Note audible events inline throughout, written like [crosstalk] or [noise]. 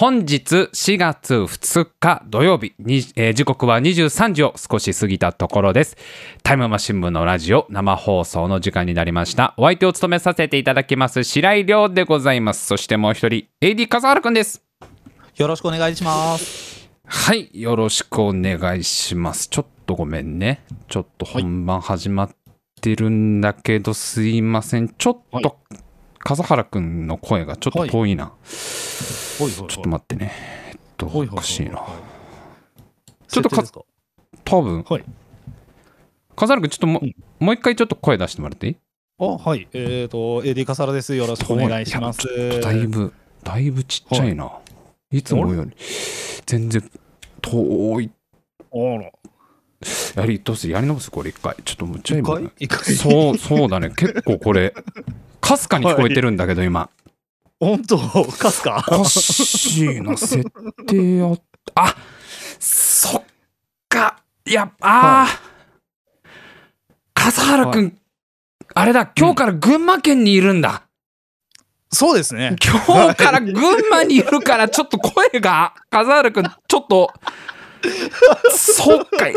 本日4月2日土曜日に、えー時刻は23時を少し過ぎたところです。タイムマシン部のラジオ生放送の時間になりました。お相手を務めさせていただきます白井亮でございます。そしてもう一人 AD 笠原くんです。よろしくお願いします。はい、よろしくお願いします。ちょっとごめんね。ちょっと本番始まってるんだけど、すいません。ちょっはいと、笠原くんの声がちょっと遠いな。ほいちょっと待ってね。えっと、おかしいな。ちょっとか多分、はい。笠原くんちょっとも,、うんもう一回ちょっと声出してもらっていい？あ、はい。えっ、と、AD 笠原です。よろしくお願いします。だいぶ、だいぶちっちゃいな。いつもより、全然遠い。あら。やり、どうするやり直すこれ一回。ちょっとむっちゃ一今回？一回？そう、そうだね。結構これ、かすかに聞こえてるんだけど、今。本当？かすか？おかしいな、設定やっあそっか。いや、ああ、笠原くん、あれだ、今日から群馬県にいるんだ。そうですね。今日から群馬にいるから、ちょっと声が、笠原くん、ちょっと、そっか、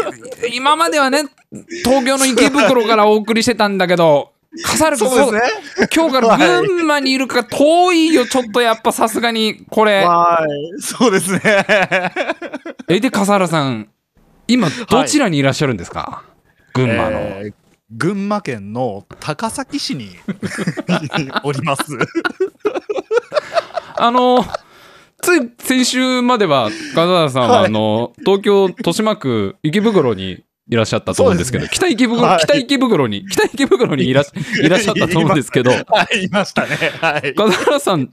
今まではね、東京の池袋からお送りしてたんだけど、笠原くん、そうですね。今日から群馬にいるから遠いよ、ちょっとやっぱさすがに、これ。はい。そうですね。え、で、笠原さん、今、どちらにいらっしゃるんですか、群馬の。えー群馬県の高崎市に [laughs] おります。あの、つい先週までは、笠原さんは、はいあの、東京豊島区池袋にいらっしゃったと思うんですけど、そう北池袋、はい北池袋に、北池袋にいらっ [laughs] いらっしゃったと思うんですけど、はい、いましたね。はい。笠原さん、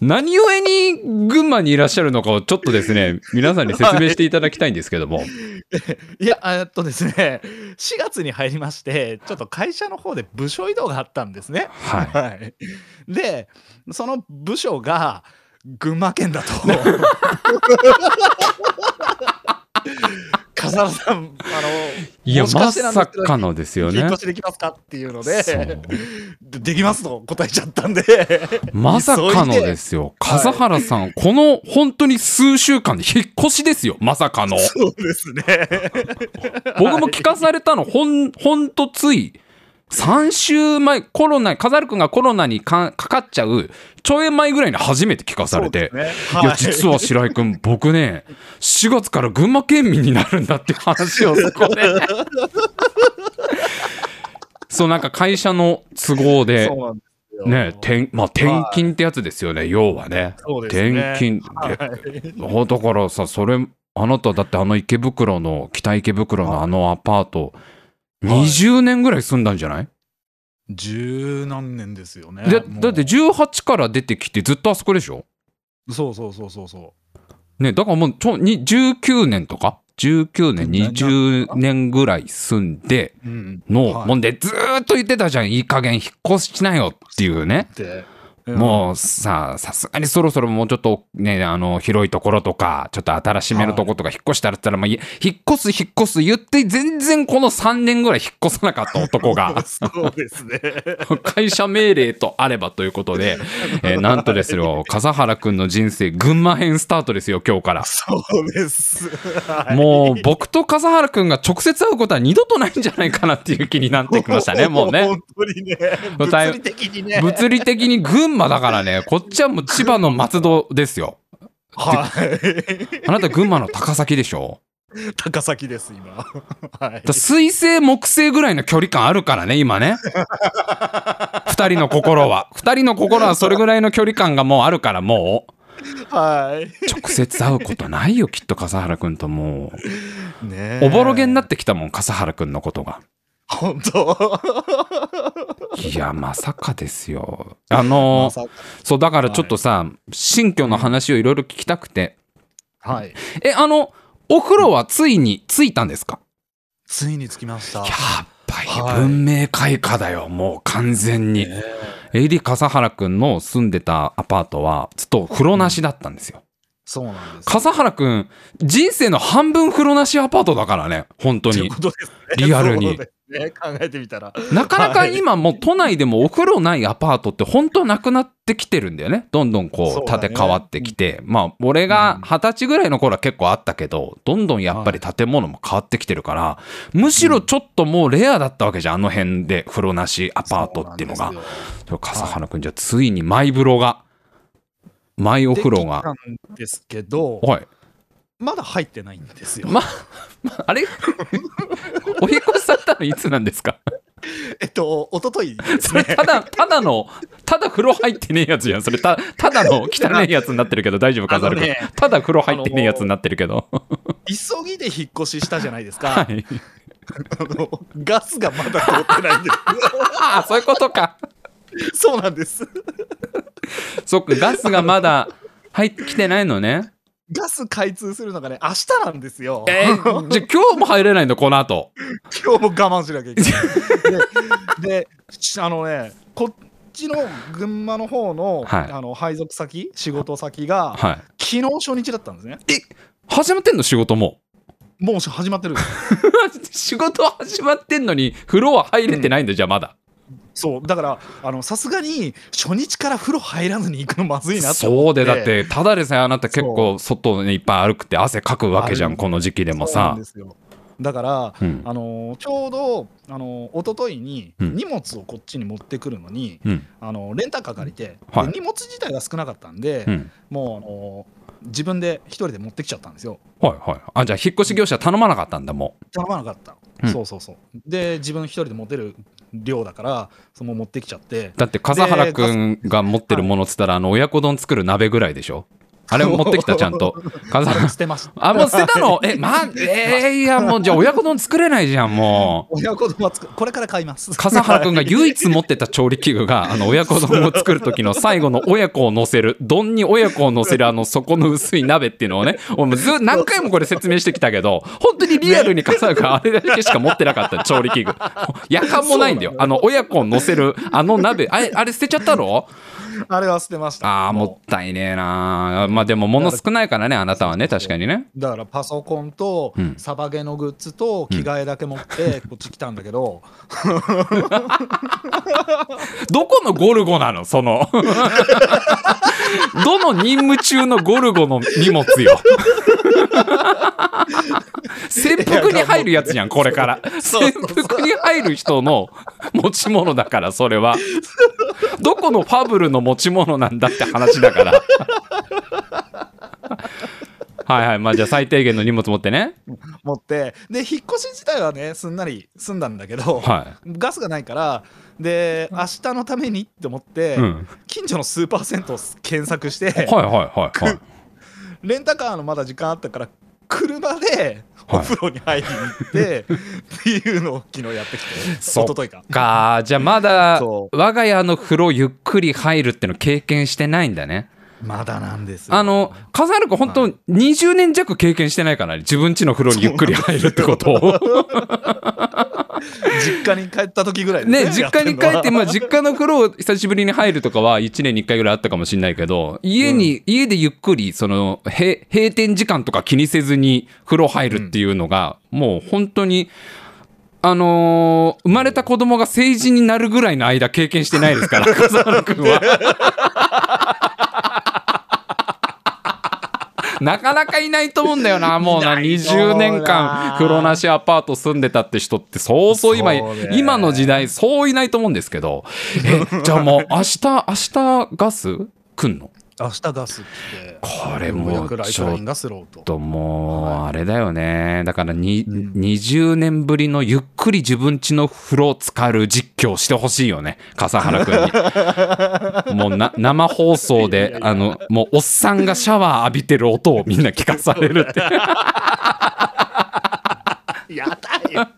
何故に群馬にいらっしゃるのかをちょっとですね、皆さんに説明していただきたいんですけども。[laughs] いや、えっとですね、4月に入りまして、ちょっと会社の方で部署移動があったんですね。はい。はい。で、その部署が群馬県だと。[laughs] 笠原さん、あの、いや、まさかのですよね引っ。越しできますかっていうので、でできますと答えちゃったんで、まさかのですよ。[laughs] 笠原さん、この本当に数週間で引っ越しですよ。まさかの。そうですね。[laughs] 僕も聞かされたの、ほん、ほんとつい、3週前、コロナ、笠原くんがコロナにかかかっちゃう、ちょい前ぐらいに初めて聞かされて、そうですね。い。や、実は白井くん、僕ね、4月から群馬県民になるんだって話をそこで。[laughs] そう、なんか会社の都合でね、転、まあ、転勤ってやつですよね、要はね。そうですね。転勤はい。あだからさ、それ、あなただってあの池袋の、北池袋のあのアパート、20年ぐらい住んだんじゃない、十何年ですよね。でもうだって18から出てきてずっとあそこでしょ？そうそうそうそうそね、だからもうちょに19年とか ?19 年、な20年ぐらい住んで。の、はいもんでずーっと言ってたじゃん。いい加減引っ越しなよっていうね。で、もうさ、さすがにそろそろもうちょっとね、あの、広いところとか、ちょっと新しめのところとか引っ越したらったら、まあ、い引っ越す引っ越す言って、全然この3年ぐらい引っ越さなかった男が、[laughs] そうですね。[laughs] 会社命令とあればということで、えーなんとですよ、笠原くんの人生、群馬編スタートですよ、今日から。そうです。はいもう、僕と笠原くんが直接会うことは二度とないんじゃないかなっていう気になってきましたね、もうね。[laughs] 本当にね。物理的にね。物理的に群馬だからね、こっちはもう千葉の松戸ですよ。はい。あなた群馬の高崎でしょ？高崎です、今。はいだ。水星木星ぐらいの距離感あるからね今ね二人の心は二人の心はそれぐらいの距離感がもうあるからもはい。う直接会うことないよきっと笠原くんともねうおぼろげになっってきたもん笠原くんのことが本当。いやまさかですよあのまそうだからちょっとさ新居の話をいろいろ聞きたくてはい。えあのお風呂はついに着いたんですか？ついに着きました。やっぱりはい文明開化だよ、もう完全に。ねエリ笠原くんの住んでたアパートはずっと風呂なしだったんですよ。そうなんです。笠原くん、人生の半分風呂なしアパートだからね、本当にという。ことですねリアルにね考えてみたらなかなかはい今もう都内でもお風呂ないアパートって本当はなくなってきてるんだよね。どんどんこそう建て替わってきて。まあ俺が二十歳ぐらいの頃は結構あったけど、どんどんやっぱり建物も変わってきてるから、むしろちょっともうレアだったわけじゃん。あの辺で風呂なしアパートっていうのが笠原くんじゃあついにマイ風呂が、マイお風呂が。ですけどはい。まだ入ってないんですよ、ま、まあれ？[laughs] お引っ越しされたのいつなんですか？えっと一昨日ですそれねただ、ただの、ただ風呂入ってねえやつじゃん。それた、ただの汚いやつになってるけど大丈夫か、ざるねただ風呂入ってねえやつになってるけど。急ぎで引っ越ししたじゃないですか、はい。あのガスがまだ通ってないんであ [laughs] あ、そういうことか。すそうなんですそっか、ガスがまだ入ってきてないのね。ガス開通するのがね明日なんですよえー、じゃあ [laughs] 今日も入れないの、この後。今日も我慢しなきゃいけない。ででしあのねこっちの群馬の方の,、はいあの配属先仕事先が、はい。昨日初日だったんですね始まってんの？仕事も。もう始まってる [laughs] 仕事は始まってんのに、風呂は入れてないんだ、じゃあまだ。そう。だからあのさすがに初日から風呂入らずに行くのまずいなって。思そうで、だって、ただでさえあなた結構外にいっぱい歩くって汗かくわけじゃん、この時期でもさ。だから、うん。あのちょうどあの一昨日にうん。荷物をこっちに持ってくるのに、うん。あのレンタカー借りて、はい。で荷物自体が少なかったんで、うん。もうあの自分で一人で持ってきちゃったんですよ。はいはい。あ、じゃあ引っ越し業者頼まなかったんだ、も頼まなかった、うん。そうそうそう。で自分一人で持てる量だからその持ってきちゃって。う。だって、笠原くんが持ってるものっつったら、あの、親子丼作る鍋ぐらいでしょ？あれ持ってきた、ちゃんと。[laughs] 笠あれ原捨てましたあ、もう捨てたの？[laughs] え、ま、えー、いや、もう、じゃあ親子丼作れないじゃん、もう。親子丼はつくこれから買います笠原くんが唯一持ってた調理器具が、あの、親子丼を作る時の最後の親子を乗せる、丼に親子を乗せる、あの、底の薄い鍋っていうのをね、俺もうず何回もこれ説明してきたけど、本当にリアルに笠原くんあれだけしか持ってなかった、調理器具。夜間もないんだよ。あの、親子を乗せる、あの鍋、あれ、あれ捨てちゃったの？[laughs] あれは捨てました。ああ、もったいねえなまあでも、物少ないからね、あなたはね、確かにね。だからパソコンとうん。サバゲのグッズと着替えだけ持って [laughs] こっち来たんだけど、[laughs] どこのゴルゴなの？その。どの任務中のゴルゴの荷物よ。潜伏に入るやつじゃん、これから。潜伏に入る人の持ち物だから、それは。どこのファブルの持ち物なんだって話だから。はいはい。まあじゃあ最低限の荷物持ってね。持ってで引っ越し自体はねすんなり済んだんだけど、はガスがないからで明日のためにって思って、い。うん。近所のスーパー銭湯を検索して、はいはいはいはい。レンタカーのまだ時間あったから車でおはい。風呂に入りに行って、[laughs] っていうのを昨日やってきて一昨日かか。じゃあまだそ我が家の風呂ゆっくり入るっての経験してないんだね。まだなんですよ。あの笠原君本当20年弱経験してないからね自分家の風呂にゆっくり入るってことを [laughs] [laughs] 実家に帰った時ぐらいですね実家に帰って、ままあ、実家の風呂久しぶりに入るとかは1年に1回ぐらいあったかもしれないけど家に、家でゆっくりそのへ閉店時間とか気にせずに風呂入るっていうのが、もう本当にあのー生まれた子供が成人になるぐらいの間経験してないですから [laughs] 笠原君は。なかなかいないと思うんだよな、もうな、いないと思うな。20年間、風呂なしアパート住んでたって人って、そうそう今、今の時代、そういないと思うんですけど、え、じゃあもう、明日、明日ガス来んの？明日ガスってこれもうようやくライトラインがスローとともう、あれだよね。だからに、ん20年ぶりのゆっくり自分家の風呂浸かる実況してほしいよね。笠原くんに。[laughs] もうな、生放送で、あの、もうおっさんがシャワー浴びてる音をみんな聞かされるって。[laughs] やだよ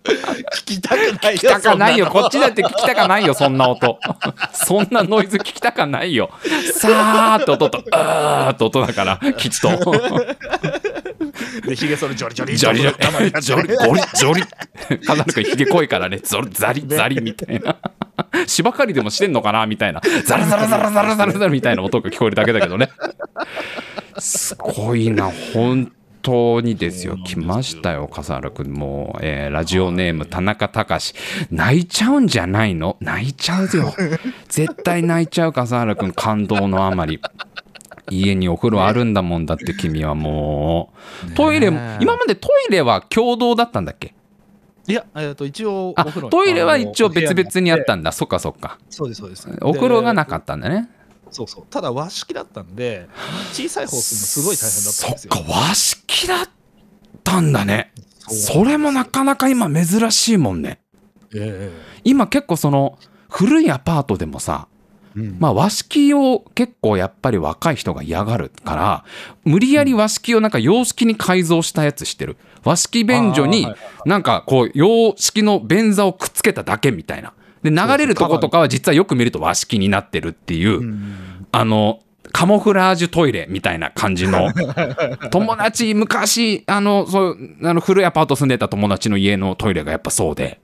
聞きたくないよ聞きたかないよ。こっちだって聞きたかないよ、[laughs] そんな音。そんなノイズ聞きたかないよ。さーって音と、あーって音だから、きっと。でひげそれジョリジョリジョリジョリ、ジョリ、ゴリ、ジョリ。かなりくんひげ濃いからね、ゾリ、ザリ、ザリみたいな。芝刈りでもしてんのかなみたいな。ザラザラザラザラザラザラみたいな音が聞こえるだけだけどね。すごいな、本当にですよ。来ましたよ笠原君。もう、えーラジオネーム田中隆。泣いちゃうんじゃないの？泣いちゃうよ。[laughs] 絶対泣いちゃう笠原君。感動のあまり。家にお風呂あるんだもんだって君はもう。トイレ今までトイレは共同だったんだっけ？いや、えー、と一応トイレは一応別々にあっんたんだ。そっかそっか。そうですそうです。お風呂がなっかったんだね。たそうそう。ただ和式だったんで小さい方するのすごい大変だったんですよ。そっか和式だったんだね。それもなかなか今珍しいもんね。え今結構その古いアパートでもさえうん。まあ和式を結構やっぱり若い人が嫌がるから無理やり和式をなんか洋式に改造したやつしてる？和式便所になんかこう洋式の便座をくっつけただけみたいなで流れるとことかは実はよく見ると和式になってるっていう、うん。あのカモフラージュトイレみたいな感じの [laughs] 友達昔あのそうあの古いアパート住んでた友達の家のトイレがやっぱそうで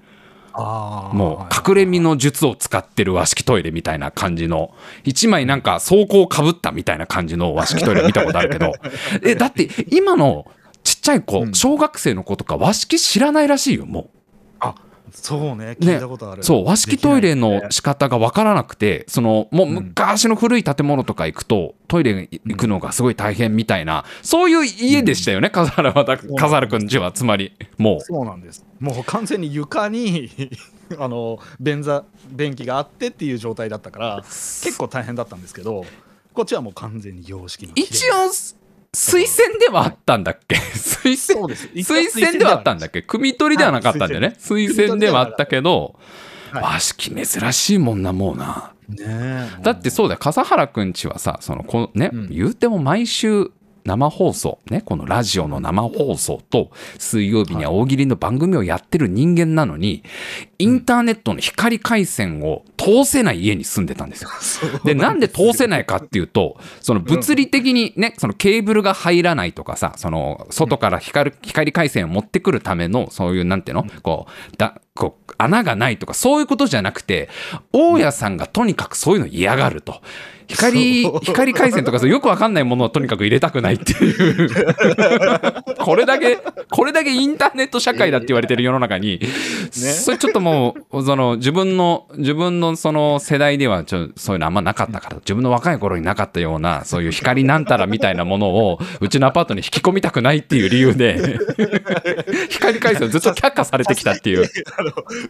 もう隠れ身の術を使ってる和式トイレみたいな感じの一枚なんか装甲かぶったみたいな感じの和式トイレ見たことあるけど [laughs] えだって今のちっちゃい子うん。小学生の子とか和式知らないらしいよもう。そうね聞いたことある、そう和式トイレの仕方が分からなくてそのもう昔の古い建物とか行くとトイレ行くのがすごい大変みたいなそういう家でしたよね、笠原はだ笠原くんちはつまりもう。そうなんです。もう完全に床に [laughs] あの便座便器があってっていう状態だったから結構大変だったんですけどこっちはもう完全に洋式の一応推薦ではあったんだっけ？推薦推薦ではあったんだっけ？組取りではなかったんだよね推薦。ではあったけどはい。和式珍しいもんなもうな。ねえだってそうだよ。笠原くんちはさそのこのね、うん。言うても毎週生放送ねこのラジオの生放送と水曜日には大喜利の番組をやってる人間なのに、インターネットの光回線を通せない家に住んでたんですよ。でなんで通せないかっていうとその物理的にねそのケーブルが入らないとかさその外から光る光回線を持ってくるためのそういうなんていうの？こうだこう穴がないとかそういうことじゃなくて大家さんがとにかくそういうの嫌がると。光光回線とかよくわかんないものをとにかく入れたくないっていう。[laughs] これだけこれだけインターネット社会だって言われてる世の中に、それちょっともうその自分の自分のその世代ではちょそういうのあんまなかったから自分の若い頃になかったようなそういう光なんたらみたいなものをうちのアパートに引き込みたくないっていう理由で [laughs] 光回線をずっと却下されてきたっていう。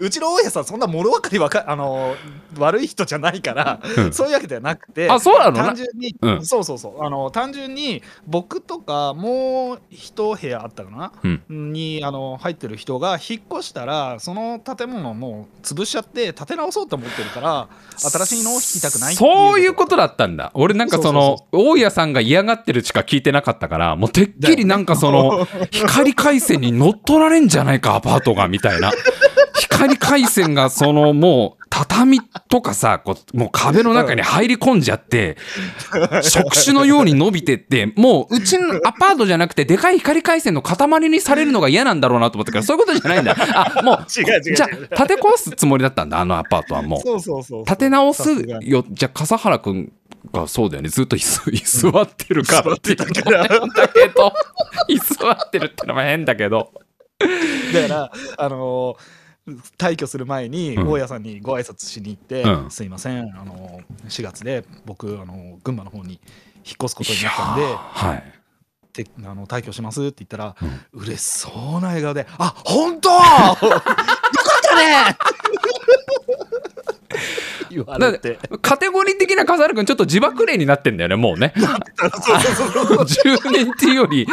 うちの大家さんそんな物分かりわかあの悪い人じゃないから、うん。そういうわけではなくてあそうなの？な単純に、うん。そうそうそう。あの単純に僕とかもう一部屋あったかな、うん。にあの入ってる人が引っ越したらその建物をもう潰しちゃって建て直そうと思ってるから新しいのを引きたくないそういうことだったんだ。俺なんかその大家さんが嫌がってるしか聞いてなかったからもうてっきりなんかその光回線に乗っ取られんじゃないかアパートがみたいな光回線がそのもう畳とかさこうもう壁の中に入り込んじゃって触手のように伸びてってもううちのアパートじゃなくてでかい光回線の塊にされるのが嫌なんだろうなと思ったからそういうことじゃないんだ。あも [laughs] う違う違うじゃあ建て壊すつもりだったんだあのアパートはもう。そうそうそう立て直すよ。じゃあ笠原君がそうだよね。ずっと居座ってるからっていうのも座ってたけど。[laughs] 居座ってるってのも変だけど。だからあの退去する前にうん。大家さんにご挨拶しに行って、うん。すいませんあの4月で僕あの群馬の方に引っ越すことになったんでーはい。てあの退去しますって言ったら、うん。嬉しそうな笑顔で「あ本当！[laughs] よかったね!」[laughs] 言われて。カテゴリー的な笠原君ちょっと自爆霊になってんだよねもうね。そうそうそうそう。[laughs] 10年っていうより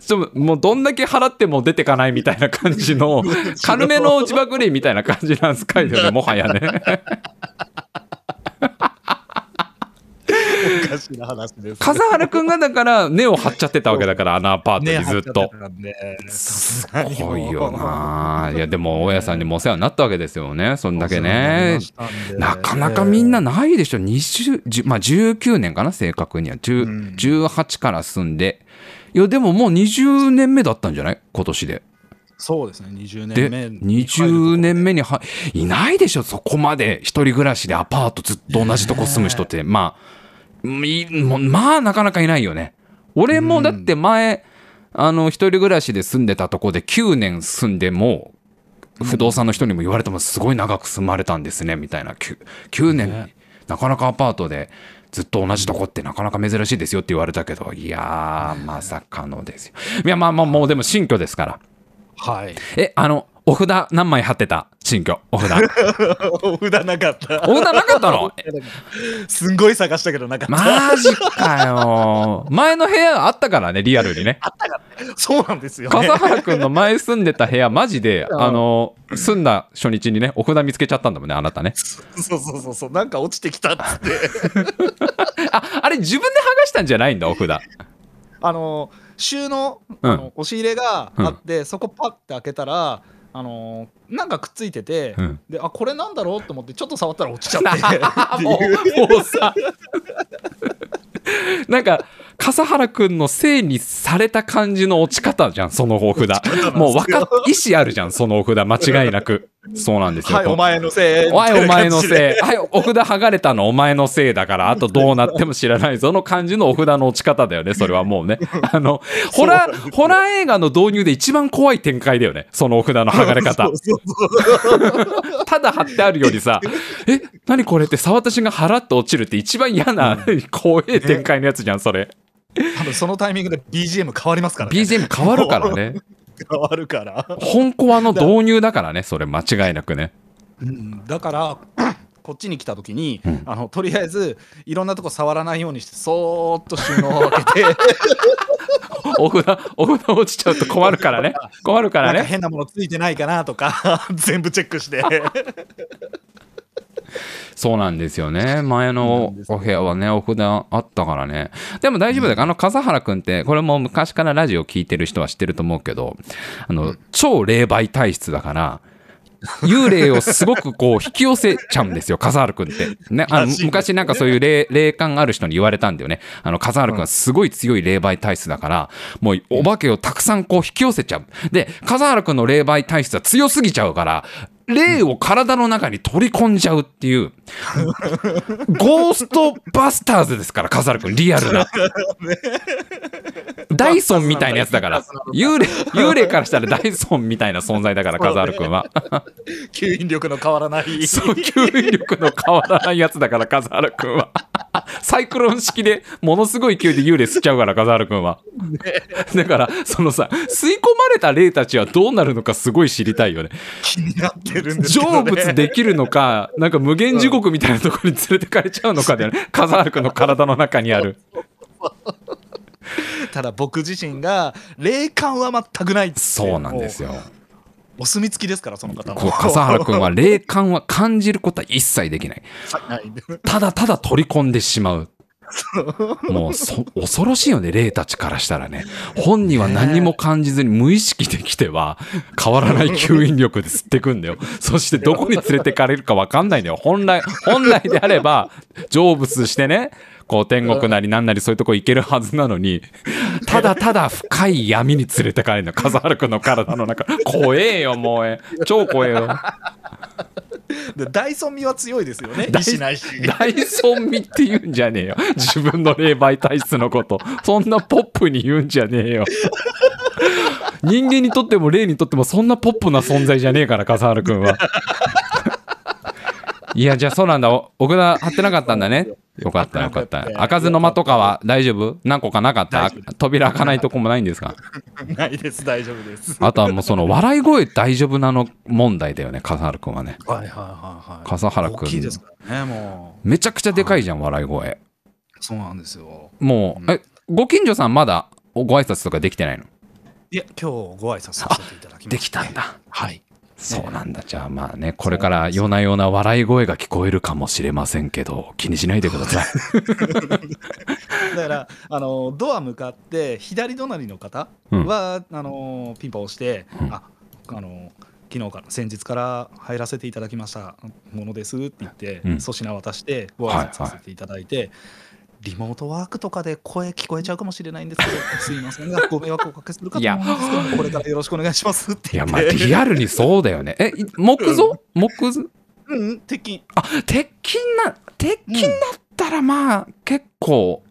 ちょもうどんだけ払っても出てかないみたいな感じの [laughs] 軽めの自爆霊みたいな感じなんですかよねもはやねおかしな話です笠原君がだから根を張っちゃってたわけだからあのアパートにずっと。すすごいよな。いやでも大家さんにもお世話になったわけですよね。そんだけね。なかなかみんなないでしょ。20、10まあ19年かな正確には。10うん18から住んで。いやでももう20年目だったんじゃない？今年で。そうですね20で年目に20年目にはいないでしょそこまで一人暮らしでアパートずっと同じとこ住む人って、まあまあなかなかいないよね。俺もだって前、あの一人暮らしで住んでたとこで9年住んでも不動産の人にも言われてもすごい長く住まれたんですねみたいな。9, 9年、ね。なかなかアパートでずっと同じとこってなかなか珍しいですよって言われたけどいやーまさかのですよ。いやまあまあもうでも新居ですから。はい。えあのお札何枚貼ってた？新居お札。[laughs] お札なかった。お札なかったの？すんごい探したけどなかった、マジかよ。前の部屋あったからねリアルにね。そうなんですよね。笠原くんの前住んでた部屋マジでうん。あの住んだ初日にねお札見つけちゃったんだもんねあなたね。そうそうそうそうなんか落ちてきたっつって。[laughs] ああれ自分で剥がしたんじゃないんだお札。あの収納、うん。あの押し入れがあって、そこパッて開けたらあのなんかくっついてて、うん。であこれなんだろうと思ってちょっと触ったら落ちちゃって。もいううもうさなんか笠原くんのせいにされた感じの落ち方じゃんそのお札。もう分かっ意思あるじゃんそのお札間違いなくそうなんですよ、はいお前のせい。おいお前のせい。はい、お札剥がれたの。お前のせいだから、あとどうなっても知らないぞ。の感じのお札の落ち方だよね、それはもうね。[laughs] あの、ホラー、ホラー映画の導入で一番怖い展開だよね、そのお札の剥がれ方。[laughs] ただ貼ってあるよりさ、[laughs] え、何これって触った瞬間払って落ちるって一番嫌な、怖い展開のやつじゃん、それ。多分そのタイミングで BGM 変わりますからね。BGM 変わるからね。変わるから、本コアの導入だからね、それ間違いなくね。うんだから [laughs] こっちに来た時に、うんあのとりあえずいろんなとこ触らないようにしてそーっと収納を開けて [laughs] お札、お札落ちちゃうと困るからね。[laughs] 困るからね。変なものついてないかなとか全部チェックしてそうなんですよね。前のお部屋はね、お札あったからね。でも大丈夫だよ。あの、笠原くんって、これも昔からラジオ聞いてる人は知ってると思うけど、あの、超霊媒体質だから、幽霊をすごくこう引き寄せちゃうんですよ、[laughs] 笠原くんって。ね、あの昔なんかそういう霊霊感ある人に言われたんだよね。あの、笠原くんはすごい強い霊媒体質だから、もうお化けをたくさんこう引き寄せちゃう。で、笠原くんの霊媒体質は強すぎちゃうから、霊を体の中に取り込んじゃうっていう、ゴーストバスターズですから、笠原くん、リアルな。[laughs] ダイソンみたいなやつだから、幽霊、幽霊からしたらダイソンみたいな存在だから、笠原くんは。吸引力の変わらないそう、吸引力の変わらないやつだから、笠原くんは。[laughs] サイクロン式でものすごい勢いで幽霊吸っちゃうから、笠原くんは。だから、そのさ、吸い込まれた霊たちはどうなるのかすごい知りたいよね。気になってるんですけど、ね、成仏できるのか、なんか無限地獄みたいなところに連れてかれちゃうのかだよね。[laughs] 笠原くんの体の中にある。ただ僕自身が霊感は全くないそうなんですよ。お墨付きですからその方もこう笠原くんは霊感は感じることは一切できない。はいただただ取り込んでしまう。もうそ恐ろしいよね、霊たちからしたらね。本人は何も感じずに無意識できては変わらない吸引力で吸ってくんだよ。そしてどこに連れてかれるか分かんないんだよ。本来、本来であれば成仏してね、こう天国なりなんなりそういうとこ行けるはずなのに、ただただ深い闇に連れてかれるの。笠原くんの体の中。怖えよ、もうえ。超怖えよ。[laughs] でダイソン味は強いですよねダイ意志ないしダイソン味って言うんじゃねえよ。自分の霊媒体質のこと。そんなポップに言うんじゃねえよ。人間にとっても霊にとってもそんなポップな存在じゃねえから、笠原くんは。いや、じゃあそうなんだ。お奥田貼ってなかったんだね。よかったよかった。開かずの間とかは大丈夫？何個かなかった？扉開かないとこもないんですか？[laughs] ないです。大丈夫です。あとはもうその笑い声大丈夫なの問題だよね、笠原くんはね。はいはいはいはい。笠原くん。大きいですからねもめちゃくちゃでかいじゃん、笑い声。うそうなんですよ。もう、え、ご近所さんまだご挨拶とかできてないの？いや今日ご挨拶させていただきましたできたんだ。はいそうなんだ。じゃあまあね、これから夜な夜な笑い声が聞こえるかもしれませんけど、気にしないでください。[laughs] だからあのドア向かって左隣の方は、あのピンポン押して、うんああの昨日から先日から入らせていただきましたものですって言ってうん粗品渡してご挨拶させていただいて、リモートワークとかで声聞こえちゃうかもしれないんですけど [laughs] すいませんがご迷惑をおかけするかと思うんですけどもこれからよろしくお願いしますっていや、まあリアルにそうだよね。え、い木造？木造？うんうん鉄筋あ、鉄筋な、鉄筋だったらまあ結構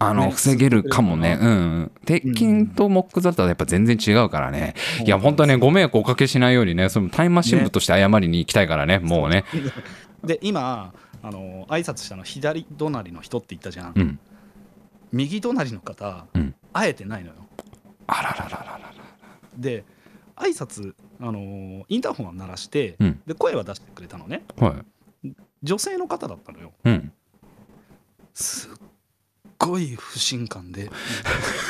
あの、ね防げるかもね。うん。鉄筋と木屑だったらやっぱ全然違うからね。いや、本当はね、ご迷惑おかけしないようにね、そのタイムマシン部として謝りに行きたいからね、もうね。で今あの挨拶したの左隣の人って言ったじゃん、うん。右隣の方、うん会えてないのよあらららららら。で挨拶あのインターホンは鳴らして、うんで声は出してくれたのねはい。女性の方だったのようん。すっごい不信感で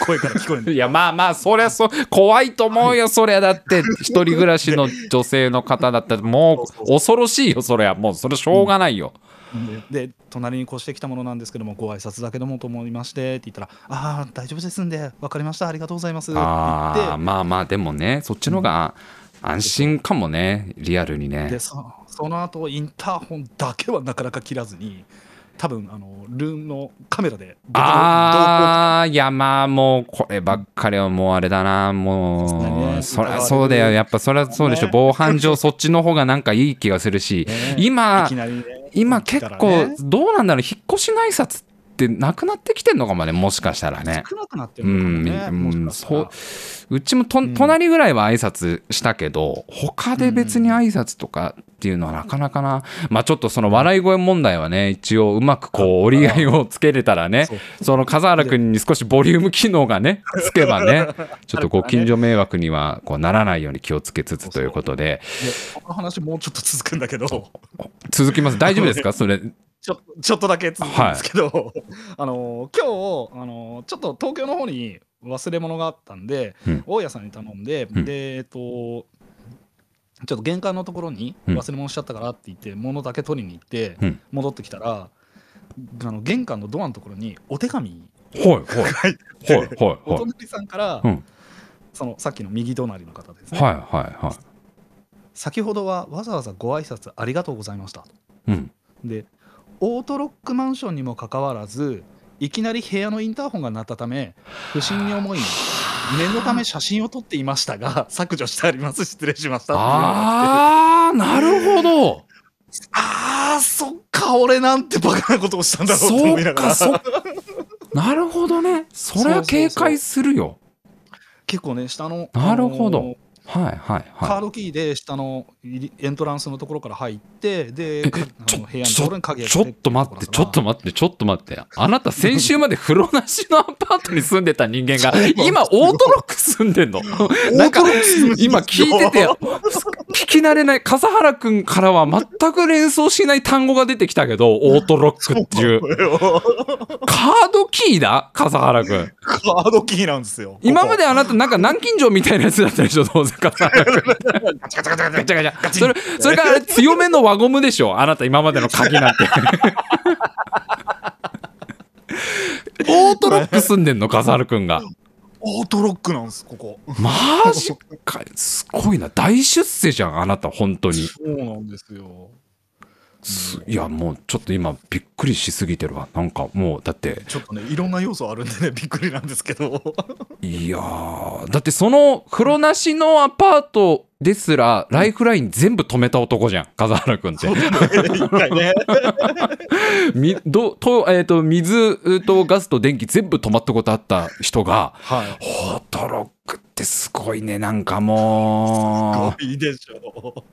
声から聞こえる [laughs] いや、まあまあ、そりゃそう、怖いと思うよ、そりゃ。だって、一人暮らしの女性の方だったら、もう、恐ろしいよ、そりゃ。もう、それしょうがないよ。でで隣に越してきたものなんですけどもご挨拶だけどもと思いましてって言ったら「ああ大丈夫ですんで分かりました。ありがとうございます」って言ああ、って。まあまあ、でもね、そっちの方が安心かもね、リアルにね。で。そその後インターホンだけはなかなか切らずに多分あのルームのカメラでああ、いやまあもうこればっかりはもうあれだな、もそうそりゃそうだよ、やっぱそりゃそうでしょ、ね。防犯上そっちの方がなんかいい気がするし、ね。今いきなりね今結構どうなんだろう、引っ越しの挨拶ってなくなってきてんのかもね、もしかしたらね。少なくなってるのかもね、うんもしかしたら。う。ちもとん。隣ぐらいは挨拶したけど、他で別に挨拶とかっていうのはなかなかな、まあちょっとその笑い声問題はね、一応うまくこう折り合いをつけれたらねその笠原君に少しボリューム機能がね、[laughs] つけばね、ちょっとご近所迷惑にはこうならないように気をつけつつということで、でこの話もうちょっと続くんだけど。続きます？大丈夫ですか？[laughs] それ。ちょちょっとだけ続くんですけど、あの今日あのちょっと東京の方に忘れ物があったんで、うん。大家さんに頼んで、うん。でえっとちょっと玄関のところにうん忘れ物しちゃったからって言って、物だけ取りに行って、うん戻ってきたらあの玄関のドアのところにお手紙はいはい。はいはいおはい。隣さんから、うんそのさっきの右隣の方ですね、はいはいはい。先ほどはわざわざご挨拶ありがとうございましたとうん。でオートロックマンションにもかかわらずいきなり部屋のインターホンが鳴ったため不審に思い念のため写真を撮っていましたが [laughs] 削除してあります。失礼しました。あああ、なるほど。あーそっか。俺なんてバカなことをしたんだろうってそ思いうながら。なるほどね。それは警戒するよ。結構ね下のなるほどあのーはいはいはカードキーで下のエントランスのところから入ってでちょちょっと待って、ちょっと待って、ちょっと待って。あなた先週まで風呂なしのアパートに住んでた人間が、[laughs] 今オートロック住んでんの？[laughs] なんか、今聞いてて、聞き慣れない、笠原くんからは全く連想しない単語が出てきたけど、オートロックっていう。カードキーだ？笠原くん。[laughs] カードキーなんですよ今までであなたなんか南京錠みたいなやつだったでしょ、どう。ガチャガチャガチャガチャガチャガチャそれ、それから強めの輪ゴムでしょあなた今までの鍵なんて。オートロック住んでんの笠原くんが。オートロックなんですここマジか。すごいな。大出世じゃん、あなた、本当に。そうなんですよすいや、もうちょっと今、びっくりしすぎてるわ。なんかもう、だって、ちょっとねいろんな要素あるんでねびっくりなんですけど。いやー、だってその風呂なしのアパートですら、ライフライン全部止めた男じゃん、笠原くんって。一回ね。[laughs] みどとえー、と水とガスと電気全部止まったことあった人がはい。ホートロックってすごいねなんかもう。いいでしょ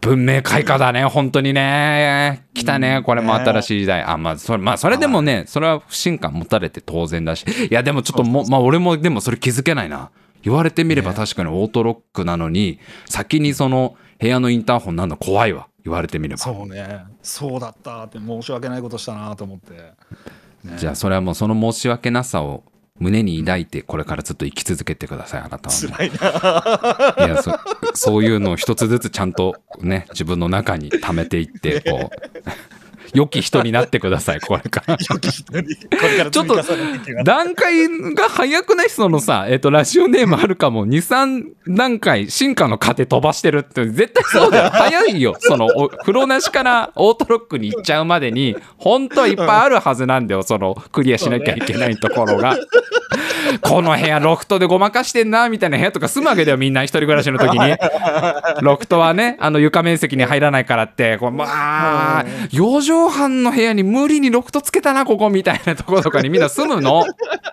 文明開化だね本当にね。来たうん。ねこれも新しい時代。あまあそれまあそれでもねそれは不信感持たれて当然だし。いやでもちょっともまあ俺もでもそれ気づけないな。言われてみればね。確かにオートロックなのに先にその部屋のインターホンなんの怖いわ。言われてみれば。そうね。そうだったって申し訳ないことしたなと思って、ね。じゃあそれはもうその申し訳なさを胸に抱いてこれからずっと生き続けてくださいあなたは。も辛いな。ういやそ [laughs] そういうのを一つずつちゃんとね自分の中に溜めていってこう良き人になってください [laughs] これから。良き人にこれから積み重ねていきます。段階が早くないそのさ、えっとラジオネームあるかも23段階進化の過程飛ばしてるって絶対そうだよ。[laughs] 早いよ。そのお風呂なしからオートロックに行っちゃうまでに本当はいっぱいあるはずなんだよ。そのクリアしなきゃいけないところが。[laughs] この部屋ロフトでごまかしてんなみたいな部屋とか住むわけだよみんな一人暮らしの時に。[laughs] ロフトはねあの床面積に入らないからってこうまあ4畳半の部屋に無理にロフトつけたなここみたいなところとかにみんな住むの。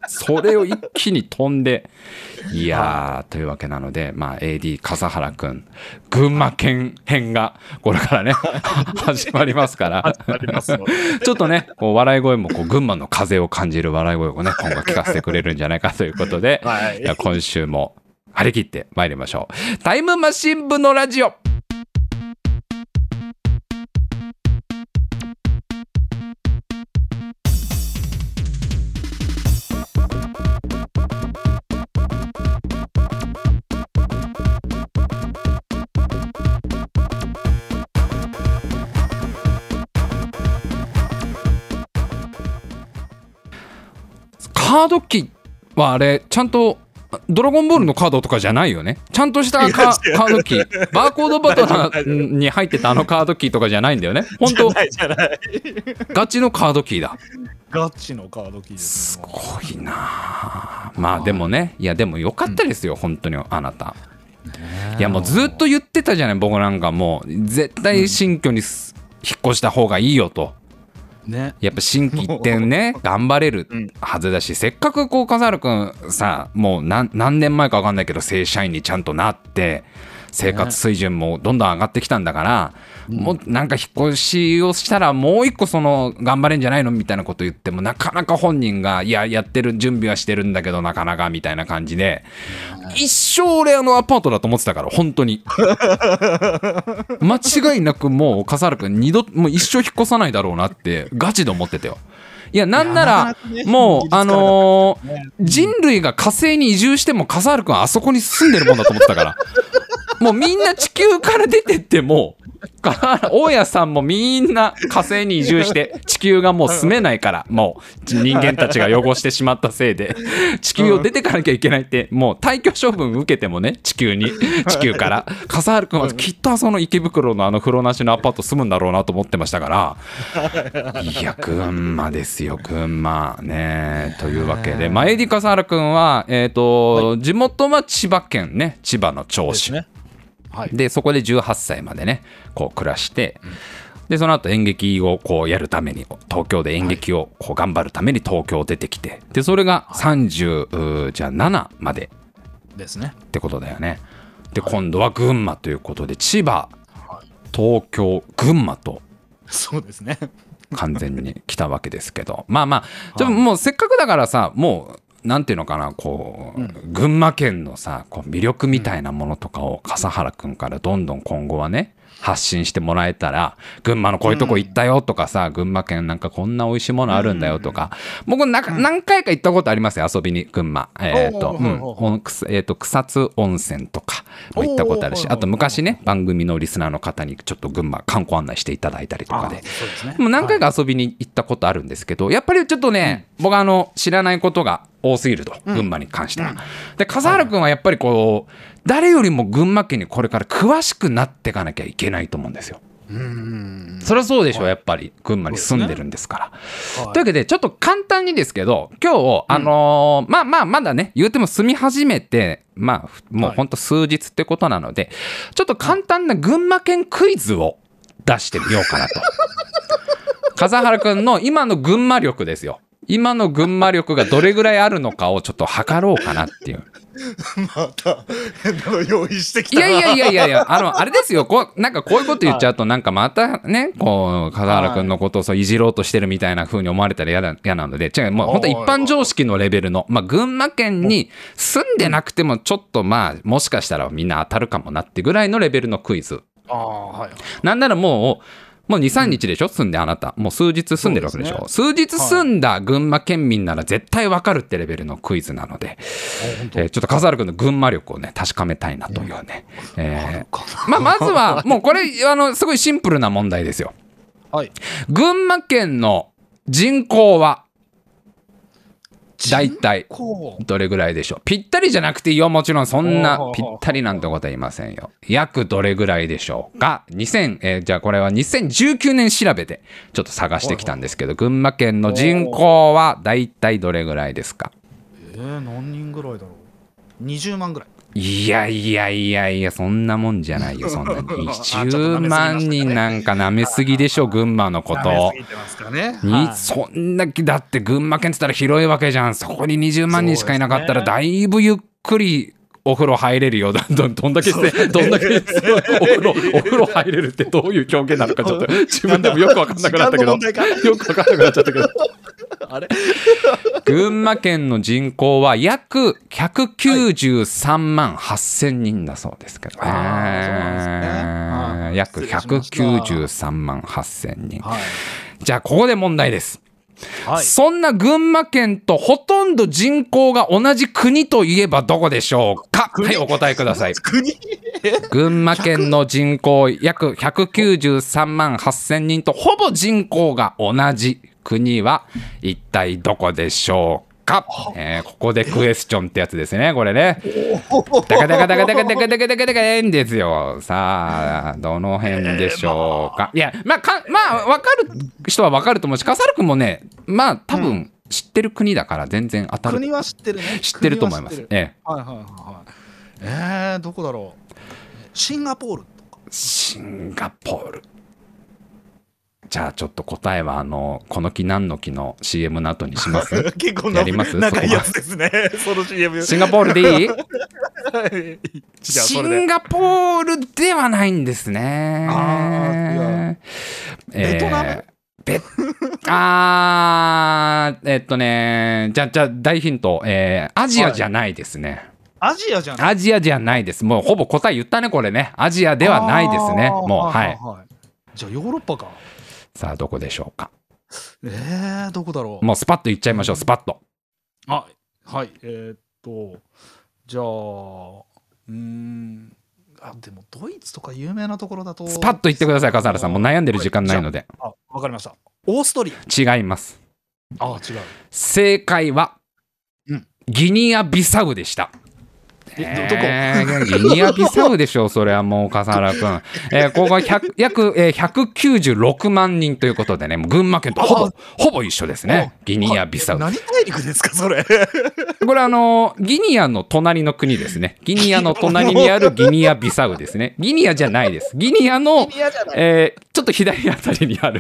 それを一気に飛んで。いやーというわけなので、まあ、AD 笠原くん。群馬県編がこれからね [laughs] 始まりますから。ちょっとねこう笑い声もこう群馬の風を感じる笑い声をね今後聞かせてくれるんじゃないかということで、[laughs] はい。今週も張り切って参りましょう。タイムマシン部のラジオ。カード機はあれちゃんとドラゴンボールのカードとかじゃないよね。ちゃんとしたカードキー。バーコードバトラー [laughs] に入ってたあのカードキーとかじゃないんだよね。本当じゃないじゃない。ガチのカードキーだガチのカードキーですすねごいな。あまあでもねいやでもよかったですよ、本当にあなた。いやもうずっと言ってたじゃない僕なんかもう。絶対新居にす引っ越した方がいいよとね。やっぱ新規ってね頑張れるうん。はずだしせっかくこう笠原君さもう何何年前か分かんないけど正社員にちゃんとなって生活水準もどんどん上がってきたんだから、もうなんか引っ越しをしたらもう一個その頑張れんじゃないのみたいなこと言ってもなかなか本人がいややってる準備はしてるんだけどなかなかみたいな感じで一生俺あのアパートだと思ってたから本当に。[laughs] 間違いなくもう笠原君二度もう一生引っ越さないだろうなってガチで思ってたよ。いやなんならもうあの人類が火星に移住しても笠原君はあそこに住んでるもんだと思ってたからもうみんな地球から出てっても大家さんもみんな火星に移住して地球がもう住めないからもう人間たちが汚してしまったせいで地球を出てかなきゃいけないってもう退去処分受けてもね地球に地球から。笠原君はきっとその池袋のあの風呂なしのアパート住むんだろうなと思ってましたからいや群馬ですよ群馬。ねというわけで、まあ、エディ笠原君は、えーと地元は千葉県ね千葉の銚子はい。でそこで18歳までねこう暮らして、でその後演劇をこうやるために東京で演劇をこう頑張るために東京出てきてでそれが30、じゃあ7まで。ですね。ってことだよね。で今度は群馬ということで千葉はい。東京群馬とそうですね。完全に来たわけですけど。まあまあちょっともうせっかくだからさもうなんていうのかなこう、群馬県のさこう魅力みたいなものとかを笠原君からどんどん今後はね発信してもらえたら群馬のこういうとこ行ったよとかさ、群馬県なんかこんな美味しいものあるんだよとか、僕な何回か行ったことありますよ遊びに群馬。えっ、ーうん。ほうんえーと草津温泉とかも行ったことあるしあと昔ね番組のリスナーの方にちょっと群馬観光案内していただいたりとかで。うですね。もう何回か遊びに行ったことあるんですけど、やっぱりちょっとね、僕はあの知らないことが多すぎると、群馬に関しては。で笠原君はやっぱりこう誰よりも群馬県にこれから詳しくなっていかなきゃいけないと思うんですよ。うんそりゃそうでしょ、やっぱり群馬に住んでるんですから。はいというわけでちょっと簡単にですけど今日あのーまあまあまだね言うても住み始めてまあふもうほんと数日ってことなので、ちょっと簡単な群馬県クイズを出してみようかなと。[laughs] 笠原くんの今の群馬力ですよ。今の群馬力がどれぐらいあるのかをちょっと測ろうかなっていう。また変なの用意してきいたな。やいやいやいやいや、あの、あれですよ、こう、なんかこういうこと言っちゃうと、なんかまたね、こう、笠原くんのことをそういじろうとしてるみたいな風に思われたら嫌だ嫌なので、違う、もう本当一般常識のレベルの、まあ、群馬県に住んでなくても、ちょっとまあ、もしかしたらみんな当たるかもなってぐらいのレベルのクイズ。ああはい。なんならもう、もう2、3日でしょ？住んであなた。もう数日住んでるわけでしょ？数日住んだ群馬県民なら絶対わかるってレベルのクイズなので、えーちょっと笠原君の群馬力をね、確かめたいなというね。えーまあ、まずは、もうこれ、あの、すごいシンプルな問題ですよ。はい。群馬県の人口は、大体、どれぐらいでしょう？ぴったりじゃなくていいよ。もちろんそんなぴったりなんてことは言いませんよ。約どれぐらいでしょうか？2000、えーじゃあこれは2019年調べてちょっと探してきたんですけど群馬県の人口は大体どれぐらいですか？えー、何人ぐらいだろう？20万ぐらいいやいやいやいやそんなもんじゃないよそんなに。[laughs] あちょっと舐めすぎ10ましたね。万人なんかなめすぎでしょ群馬のこと。[laughs] そんだけだって群馬県っつったら広いわけじゃん。そこに20万人しかいなかったらだいぶゆっくりお風呂入れるよ。どど [laughs] どんだけどんだけお風呂お風呂入れるってどういう表現なのかちょっと自分でもよく分かんなくなったけど。よく分かんなくなっちゃったけどあれ？群馬県の人口は約193万8000人だそうですけどね。はい。約失礼しました。193万8000人。はい。じゃあ、ここで問題です。はい。そんな群馬県とほとんど人口が同じ国といえばどこでしょうか？はい、お答えください。[laughs] 国？群馬県の人口約193万8000人とほぼ人口が同じ国は一体どこでしょうか、えーここでクエスチョンってやつですねこれね。[laughs] ダカダカダカダカダカダカダカダカえんですよ。さあどの辺でしょうか。いやまあかまあ分かる人は分かると思うし笠原君もねまあ多分知ってる国だから全然当たる国は知ってるね知ってると思います。ええはいはいはいはいえー、どこだろうシンガポールシンガポール。じゃあちょっと答えはあのこの木何の木の CM の後にします？[laughs] 結構やります？長いやつですね。その CM シンガポールでいい？[laughs] シンガポールではないんですね。あー違うベトナム？あーえっとねじゃあじゃあ大ヒント、えーアジアじゃないですね、アジアじゃない？アジアじゃないです。もうほぼ答え言ったねこれね。アジアではないですね。もうはい。い。じゃあヨーロッパかさあどこでしょうか？えー、どこだろう？もうスパッと言っちゃいましょうスパッと。あはい。えー、っとじゃあうーん。あでもドイツとか有名なところだとスパッと言ってください笠原さん。もう悩んでる時間ないので。あわかりました。オーストリア。違います。あ違う。正解は、うん。ギニアビサウでしたギニアビサウでしょう、それはもう笠原君。[laughs] えーここが100約、えー196万人ということでね、もう群馬県とほぼほぼ一緒ですね、ギニアビサウ。何大陸ですかそれ [laughs] これあのーギニアの隣の国ですね。ギニアの隣にあるギニアビサウですね。ギニアじゃないです。ギニアの、えーちょっと左あたりにある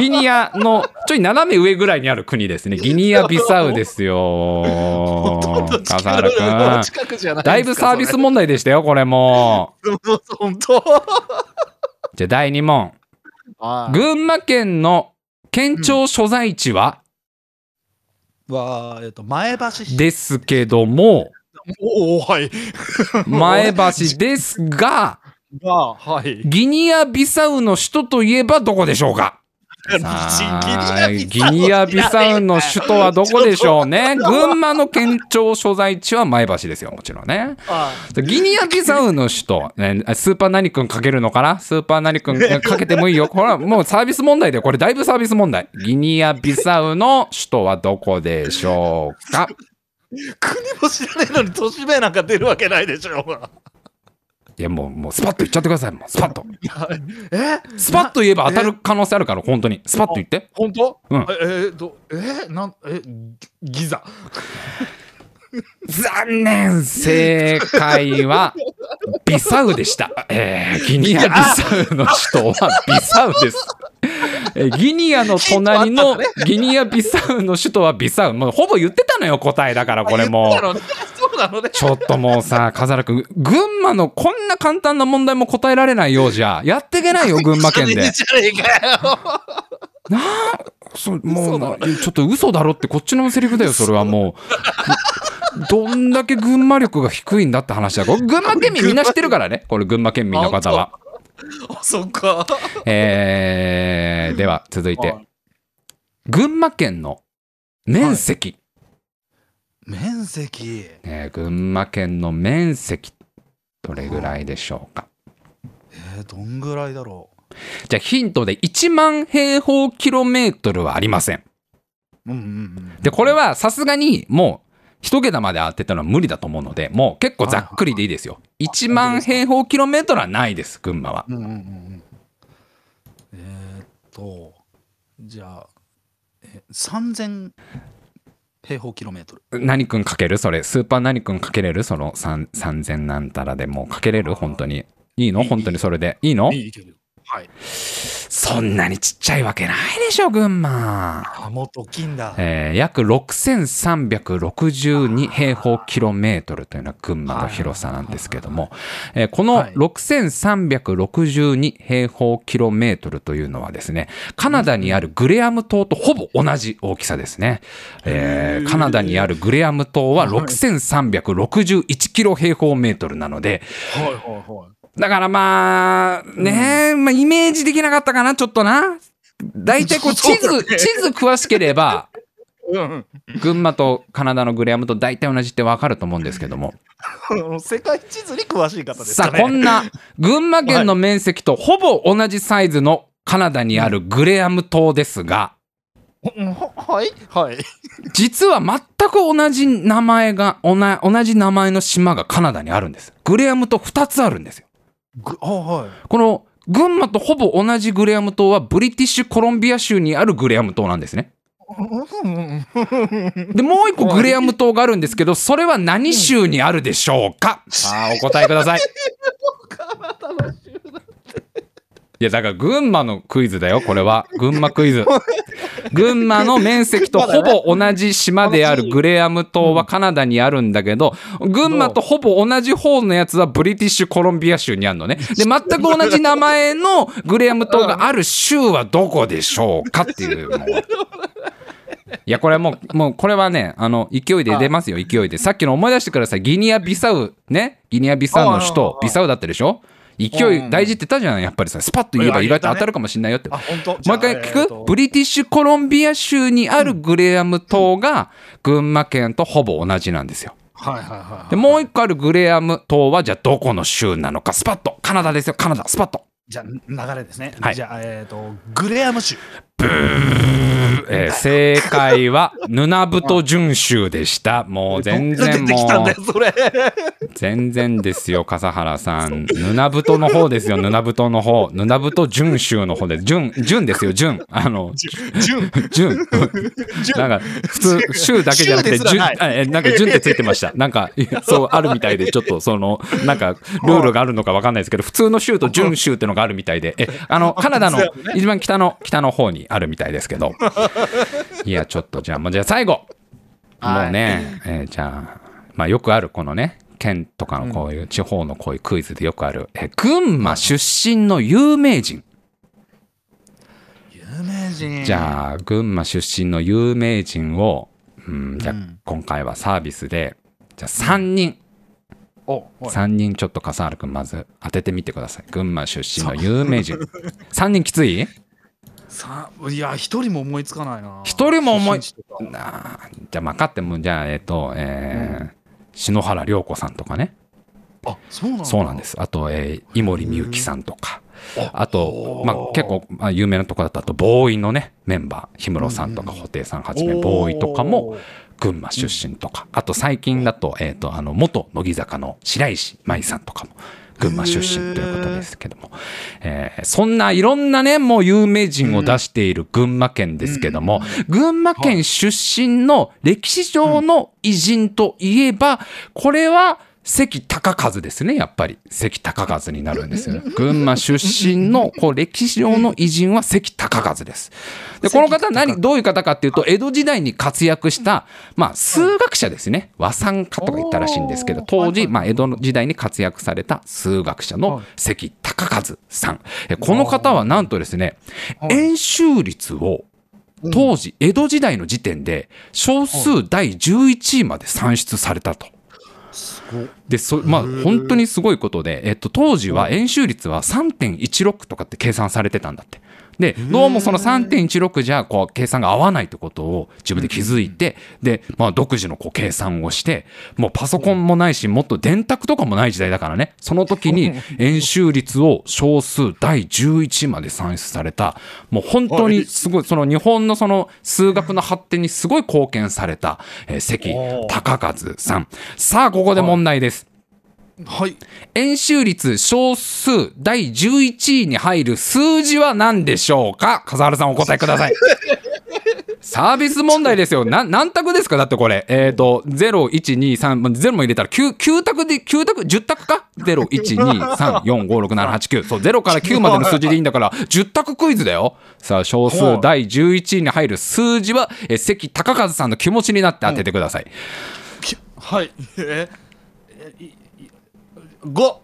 ギニアのちょい斜め上ぐらいにある国ですね。ギニアビサウですよ。[laughs] 笠原くじゃないだいぶサービス問題でしたよ、これも。本当。じゃあ第2問。群馬県の県庁所在地は、はえっと前橋市。ですけども、おおはい。前橋ですが、[laughs] がはい。ギニアビサウの首都といえばどこでしょうか？ギニアビサウの首都はどこでしょうね？[laughs] 群馬の県庁所在地は前橋ですよ、もちろんね。あギニアビサウの首都、ね、スーパー何君かけるのかな？スーパー何君かけてもいいよ。これはもうサービス問題で、これだいぶサービス問題。ギニアビサウの首都はどこでしょうか？[laughs] 国も知らないのに都市名なんか出るわけないでしょうがいやもう、もうスパッと言っちゃってください。もうスパッと。[laughs] え？スパッと言えば当たる可能性あるから、本当に。スパッと言って。本当？うんええーどえ？ーなんえギギザ残念正解は、[laughs] ビサウでした。えーギニアビサウの首都はビサウです。えーギニアの隣のギニアビサウの首都はビサウ。もうほぼ言ってたのよ、答えだから、これもそうなのね。ちょっともうさ、[laughs] 風原君、群馬のこんな簡単な問題も答えられないようじゃ、やっていけないよ、群馬県で。[laughs] なあ、そうもうな、ちょっと嘘だろってこっちのセリフだよ、それはもう。どんだけ群馬力が低いんだって話だ。これ群馬県民みんな知ってるからね、これ群馬県民の方は。あそっか。えー、では続いて、群馬県の面積、面積えー群馬県の面積、どれぐらいでしょうか？えー、どんぐらいだろじゃあヒントで1万平方キロメートルはありません。ううんうんうんで、これはさすがにもう一桁まで当てたのは無理だと思うので、もう結構ざっくりでいいですよ。1万平方キロメートルはないです、群馬は。うんうんうんうんえー、っとじゃあえ3000平方キロメートル。何君かける？それ。スーパー何君かけれる？その3 3000なんたらでもうかけれる？本当に。いいの？本当にそれで。いいの？いいいけるよ。はい。そんなにちっちゃいわけないでしょ群馬あ、もっと大きいんだ。えー約6362平方キロメートルというのは群馬の広さなんですけども、えーこのはい6362平方キロメートルというのはですね、カナダにあるグレアム島とほぼ同じ大きさですね。えーカナダにあるグレアム島は6361キロ平方メートルなので、はいはいはい。だからまあ、ね、まあイメージできなかったかな、ちょっとな。大体こう地図、地図詳しければ、うん群馬とカナダのグレアムと大体同じってわかると思うんですけども。うん。世界地図に詳しい方ですさあ。こんな群馬県の面積とほぼ同じサイズのカナダにあるグレアム島ですが、うんははいはい。実は全く同じ名前が、おな同じ名前の島がカナダにあるんです。グレアム島2つあるんですよ。はい。この群馬とほぼ同じグレアム島はブリティッシュコロンビア州にあるグレアム島なんですね。[laughs] で、もう一個グレアム島があるんですけど、それは何州にあるでしょうか？さあ、お答えください。[laughs] いや、だから群馬のクイズだよ、これは。群馬クイズ。群馬の面積とほぼ同じ島であるグレアム島はカナダにあるんだけど、群馬とほぼ同じ方のやつはブリティッシュコロンビア州にあるのね。で、全く同じ名前のグレアム島がある州はどこでしょうかっていうのを。いや、これはもう、もうこれはね、あの、勢いで出ますよ、勢いで。さっきの思い出してください。ギニア・ビサウ、ね。ギニア・ビサウの首都ビサウだったでしょ？勢い大事って言ったじゃん、やっぱりさ。スパッと言えば意外と当たるかもしれないよって。もう一回聞く？ブリティッシュコロンビア州にあるグレアム島が群馬県とほぼ同じなんですよ。はいはいはいはい。で、もう一個あるグレアム島はじゃあどこの州なのか、スパッと。カナダですよ、カナダ、スパッと。じゃあ流れですね。はいじゃあえっとグレアム州。えー正解はヌナブト準州でした。[laughs] もう全然もうだよそれ。全然ですよ、笠原さん。ヌナブトの方ですよ、ヌナブトの方。ヌナブト準州の方です。準、準ですよ、準。あの、順準。なんか、普通、州だけじゃなくて、準、えなんか、準ってついてました。なんか、そう、あるみたいで、ちょっと、その、なんか、ルールがあるのかわかんないですけど、普通の州と準州ってのがあるみたいで、え、あの、カナダの一番北の、北の方にあるみたいですけど。[laughs] いや、ちょっと、じゃあ、もう、じゃあ最後。もうね、えーじゃあ、まあ、よくある、このね、県とかのこういう地方のこういうクイズでよくある、え群馬出身の有名人。有名人。じゃあ、群馬出身の有名人を、うん、じゃあうん今回はサービスで、じゃあ3人、お、はい3人ちょっと笠原くんまず当ててみてください。群馬出身の有名人。[laughs] 3人きつい？さいや一人も思いつかないな。一人も思い出身地とかなあじゃあ分かっても、じゃあ、えっ、と、えー篠原涼子さんとかね。あ、そうなんだ。そうなんです。あと、えー、井森美幸さんとか。ああと、まあ、結構、まあ、有名なとこだと、あと、ボーイのね、メンバー、氷室さんとか、布袋さんはじめ、ボーイとかも、群馬出身とか、あと最近だと、えっ、と、あの、元乃木坂の白石麻衣さんとかも、群馬出身ということですけども、えーそんないろんなね、もう有名人を出している群馬県ですけども、群馬県出身の歴史上の偉人といえば、これは、関高和ですね、やっぱり。関高和になるんですよ。群馬出身のこう歴史上の偉人は関高和です。で、この方は何、どういう方かっていうと、江戸時代に活躍した、まあ、数学者ですね。和算家とか言ったらしいんですけど、当時、まあ、江戸の時代に活躍された数学者の関高和さん。えこの方はなんとですね、円周率を当時、江戸時代の時点で少数第11位まで算出されたと。でそまあ本当にすごいことで、えっと、当時は円周率は3.16とかって計算されてたんだって。でどうもその3.16じゃこう計算が合わないってことを自分で気づいてで、まあ、独自のこう計算をしてもうパソコンもないしもっと電卓とかもない時代だからね。その時に [laughs] 円周率を少数第11まで算出された。もう本当にすごいその日本のその数学の発展にすごい貢献された、えー関高和さん。さあここで問題です。はい。円周率少数第11位に入る数字は何でしょうか？笠原さんお答えください。[laughs] サービス問題ですよ。な何択ですか？だってこれ。えっ、と、0、1、2、3、まあ0も入れたら9、9択で、9択 ?10 択か ?0、1、2、3、4、5、6、7、8、9。そう、0から9 [laughs] までの数字でいいんだから、10択クイズだよ。さあ、少数第11位に入る数字は、えー関高和さんの気持ちになって当ててください。きはいええいい5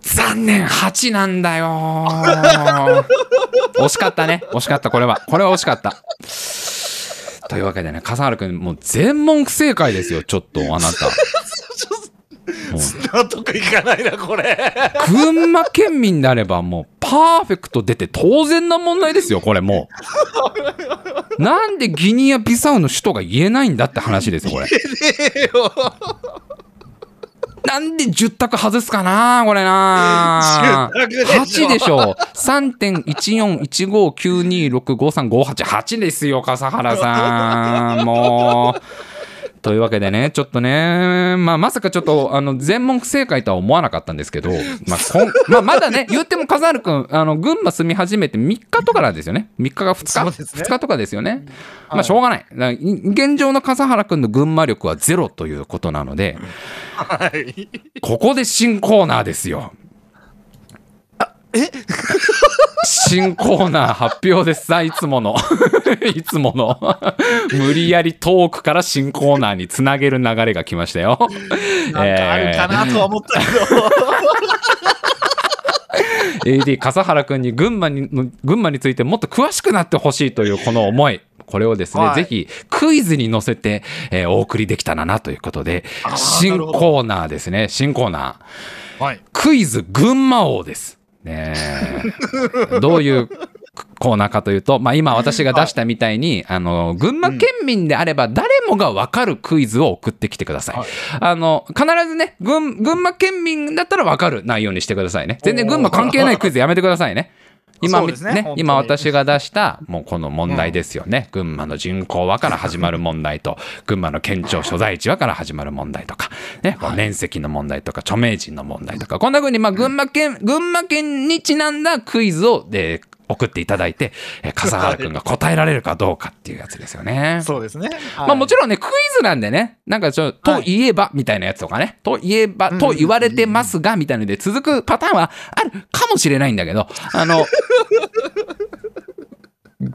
残念 !8 なんだよー [laughs] 惜しかったね。惜しかった、これは。これは惜しかった。というわけでね、笠原くん、もう全問不正解ですよ、ちょっと、あなた。納得いかないなこれ群馬県民であればもうパーフェクト出て当然な問題ですよこれもうなんでギニア・ビサウの首都が言えないんだって話ですよこれなんで10択外すかなこれな。10択でしょ。8でしょ。3.14159265358ですよ笠原さん。もうというわけでね、ちょっとね、まあ、まさかちょっと、あの、全問不正解とは思わなかったんですけど、まあ、こん [laughs] まあ、まだね、言っても笠原くん、あの、群馬住み始めて3日とかなんですよね。3日が2日、そうですね2日とかですよね。まあ、しょうがない。い現状の笠原くんの群馬力はゼロということなので、はいここで新コーナーですよ。え？新コーナー発表ですさいつもの。[laughs] いつもの。無理やりトークから新コーナーにつなげる流れが来ましたよ。なんかあるかなとは思ったけど、AD 笠原君に群馬にの群馬についてもっと詳しくなってほしいというこの思い。これをですね、はい。ぜひクイズに乗せて、えーお送りできたらなということで。新コーナーですね。新コーナー。はい、クイズ群馬王です。ねえどういうコーナーかというと、まあ、今私が出したみたいに、あの群馬県民であれば誰もが分かるクイズを送ってきてください。はいあの必ずね群群馬県民だったら分かる内容にしてくださいね。全然群馬関係ないクイズやめてくださいね。今ね。本当に。今私が出したもうこの問題ですよね、群馬の人口はから始まる問題と群馬の県庁所在地はから始まる問題とか、ね、こう面積の問題とか著名人の問題とかこんな風にまあ群馬県群馬県にちなんだクイズをで送っていただいてえ笠原君が答えられるかどうかっていうやつですよね。そうですね。まあもちろろんね、クイズなんでね、なんかちょ、といえばみたいなやつとかね、といえば、と言われてますがみたいなので続くパターンはあるかもしれないんだけど、あの、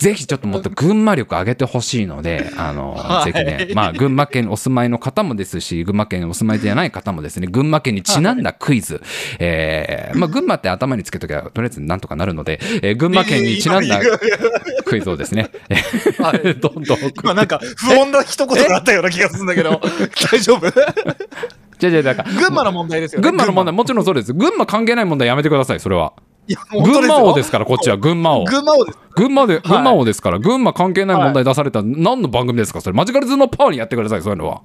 ぜひちょっともっと群馬力上げてほしいので、[laughs] あの、はい。ぜひね、まあ、群馬県お住まいの方もですし、群馬県お住まいではない方もですね、群馬県にちなんだクイズ、えーまあ、群馬って頭につけときゃ、とりあえずなんとかなるので、えー群馬県にちなんだクイズをですね、えい。[laughs] どんどん今なんか不穏な一言があったような気がするんだけど、大丈夫？[laughs] じゃじゃだから群馬の問題ですよね。群馬の問題もちろんそうです。群馬関係ない問題やめてくださいそれは群馬王でですすからこっちは群馬王。よ。群馬王です。群馬ではい。群馬王ですから、群馬関係ない問題出されたら何の番組ですか？それマジカルズのパワーにやってくださいそういうのは。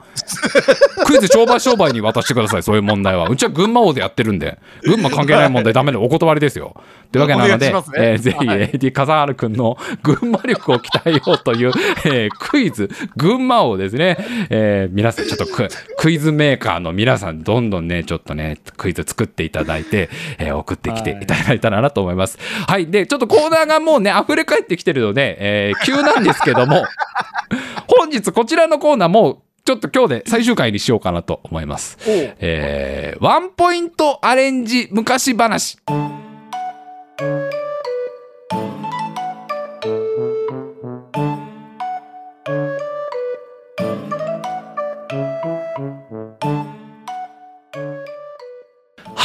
[laughs] クイズ商売商売に渡してくださいそういう問題は。うちは群馬王でやってるんで群馬関係ない問題ダメでお断りですよ。というわけなので、ね。えーぜひはい。AD 笠原君の群馬力を鍛えようという、えークイズ。群馬王ですね、えー皆さんちょっとククイズメーカーの皆さんどんどんねちょっとねクイズ作っていただいて、えー送ってきていただいたらなと思います。はい。でちょっとコーナーがもうね溢れ返ってきてるので、えー急なんですけども。[laughs] 本日こちらのコーナーもちょっと今日で最終回にしようかなと思います。えーワンポイントアレンジ昔話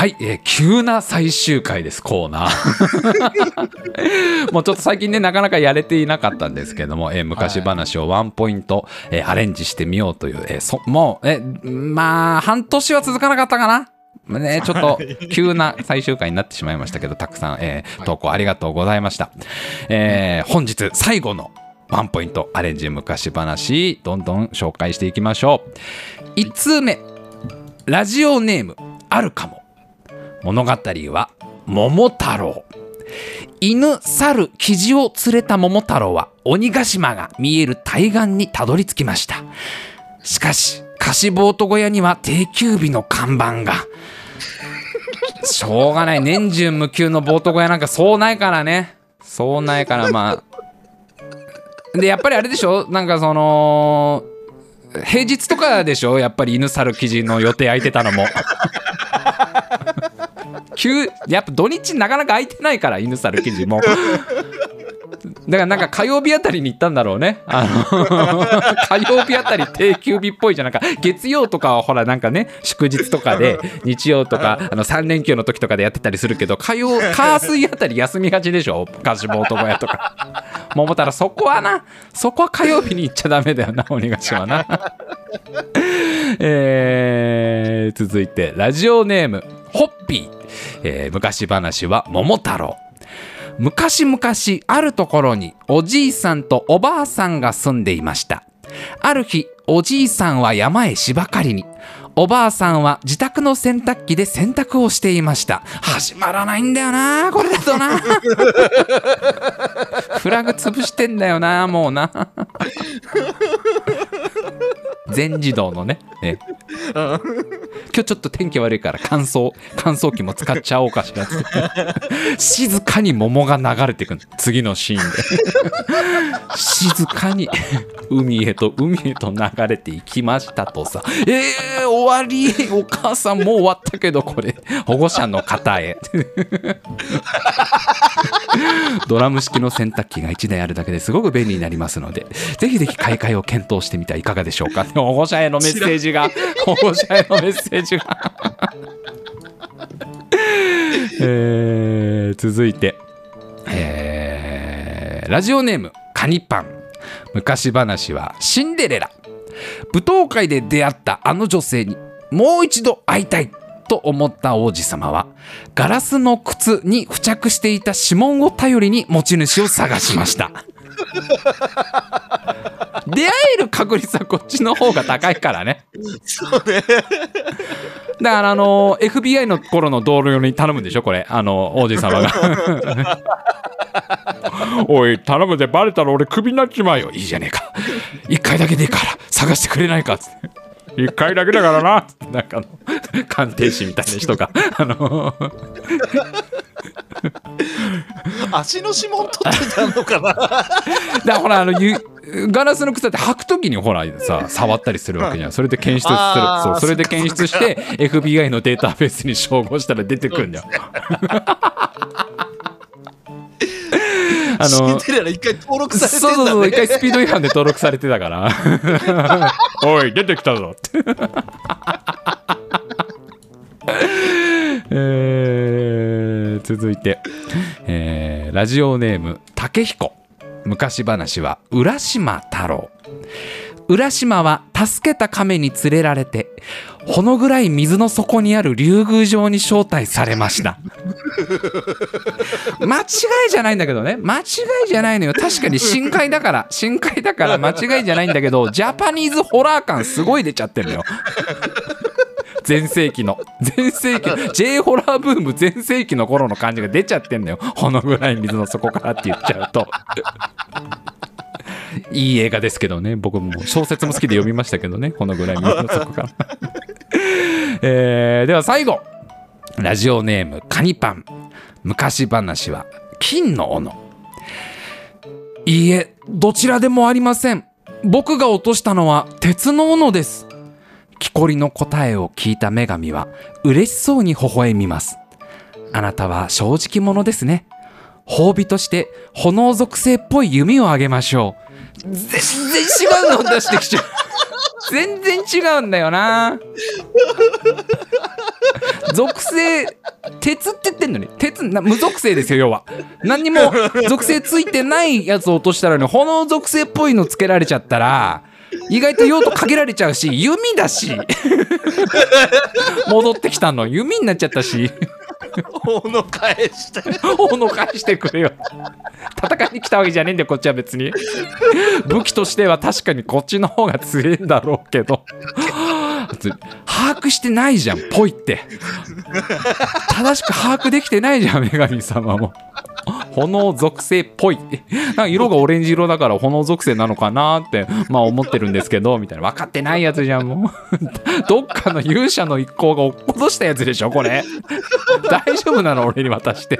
はい、えー急な最終回ですコーナー。[laughs] もうちょっと最近ねなかなかやれていなかったんですけども、えー昔話をワンポイント、えーアレンジしてみようという、えーそもうえまあ半年は続かなかったかな。ね、ちょっと急な最終回になってしまいましたけどたくさん、えー投稿ありがとうございました、えー本日最後のワンポイントアレンジ昔話どんどん紹介していきましょう。1通目。ラジオネームあるかも物語は桃太郎。犬猿キジを連れた桃太郎は鬼ヶ島が見える対岸にたどり着きました。しかし貸しボート小屋には定休日の看板が。しょうがない。年中無休のボート小屋なんかそうないからね。そうないからまあ。でやっぱりあれでしょ？なんかその平日とかでしょ？やっぱり犬猿記事の予定空いてたのも。急やっぱ土日なかなか空いてないから犬猿記事もだからなんか火曜日あたりに行ったんだろうね。あの [laughs] 火曜日あたり定休日っぽいじゃ。なんか月曜とかはほらなんかね、祝日とかで、日曜とか、あの3連休の時とかでやってたりするけど、火曜、火水あたり休みがちでしょ菓子坊男屋とか。桃太郎、そこはな、そこは火曜日に行っちゃダメだよな、鬼ヶ島な。えー、続いて、ラジオネーム、ホッピー。えー昔話は桃太郎。昔々あるところにおじいさんとおばあさんが住んでいました。ある日おじいさんは山へ芝刈りに。おばあさんは自宅の洗濯機で洗濯をしていました。始まらないんだよなこれだとな。[laughs] フラグ潰してんだよなもうな。全自動のね。ね。今日ちょっと天気悪いから乾燥乾燥機も使っちゃおうかしらって。静かに桃が流れていくの。次のシーンで。静かに海へと海へと流れていきましたとさ。えー、終わり。お母さんもう終わったけどこれ。保護者の方へ。ドラム式の洗濯機が1台あるだけですごく便利になりますので。ぜひぜひ買い替えを検討してみてはいかがでしょうか。保護者へのメッセージが保護者へのメッセージが。[laughs] えー続いて、えーラジオネームカニパン。昔話はシンデレラ。舞踏会で出会ったあの女性にもう一度会いたいと思った王子様はガラスの靴に付着していた指紋を頼りに持ち主を探しました [laughs] 出会える確率はこっちの方が高いからね。そうね。だからあの FBI の頃の同僚に頼むんでしょこれ。あの王子様が。[laughs] おい頼むでバレたら俺クビになっちまうよ。いいじゃねえか。一回だけでいいから。探してくれないか。つって一回だけだからな。つってなんか鑑定士みたいな人が。あの [laughs] 足の指紋取ってたのかな？[laughs] だからほらあのゆガラスの靴って履く時にほらさ [laughs] 触ったりするわけじゃん。それで検出する。そうそれで検出して FBI のデータベースに照合したら出てくるん。だよあシンのデレラ一回登録されてんそうそうそう。一回スピード違反で登録されてたから。おい、出てきたぞって。えー続いて、えーラジオネーム、竹彦。昔話は、浦島太郎。浦島は助けた亀に連れられて、ほの暗い水の底にある竜宮城に招待されました。[laughs] 間違いじゃないんだけどね間違いじゃないのよ確かに深海だから深海だから間違いじゃないんだけどジャパニーズホラー感すごい出ちゃってるのよ全盛期の全盛期 J ホラーブーム全盛期の頃の感じが出ちゃってんのよ。ほのぐらい水の底からって言っちゃうと。いい映画ですけどね。僕も小説も好きで読みましたけどね。このぐらい水の底から、[laughs] えーでは最後。ラジオネームカニパン。昔話は金の斧。いいえどちらでもありません。僕が落としたのは鉄の斧です木こりの答えを聞いた女神は嬉しそうに微笑みます。あなたは正直者ですね。褒美として炎属性っぽい弓をあげましょう。全然違うの出してきちゃう。全然違うんだよな。属性鉄って言ってんのに。鉄な無属性ですよ要は。何にも属性ついてないやつを落としたらね炎属性っぽいのつけられちゃったら意外と用途限られちゃうし [laughs] 弓だし。[laughs] 戻ってきたの。弓になっちゃったし。斧返して。斧返してくれよ。戦いに来たわけじゃねえんだよこっちは別に。武器としては確かにこっちの方が強いんだろうけど把握してないじゃんぽいって。正しく把握できてないじゃん女神様も。炎属性っぽい。なんか色がオレンジ色だから炎属性なのかなってまあ思ってるんですけどみたいな。分かってないやつじゃんもう。[laughs] どっかの勇者の一行が落っことしたやつでしょこれ。大丈夫なの俺に渡して。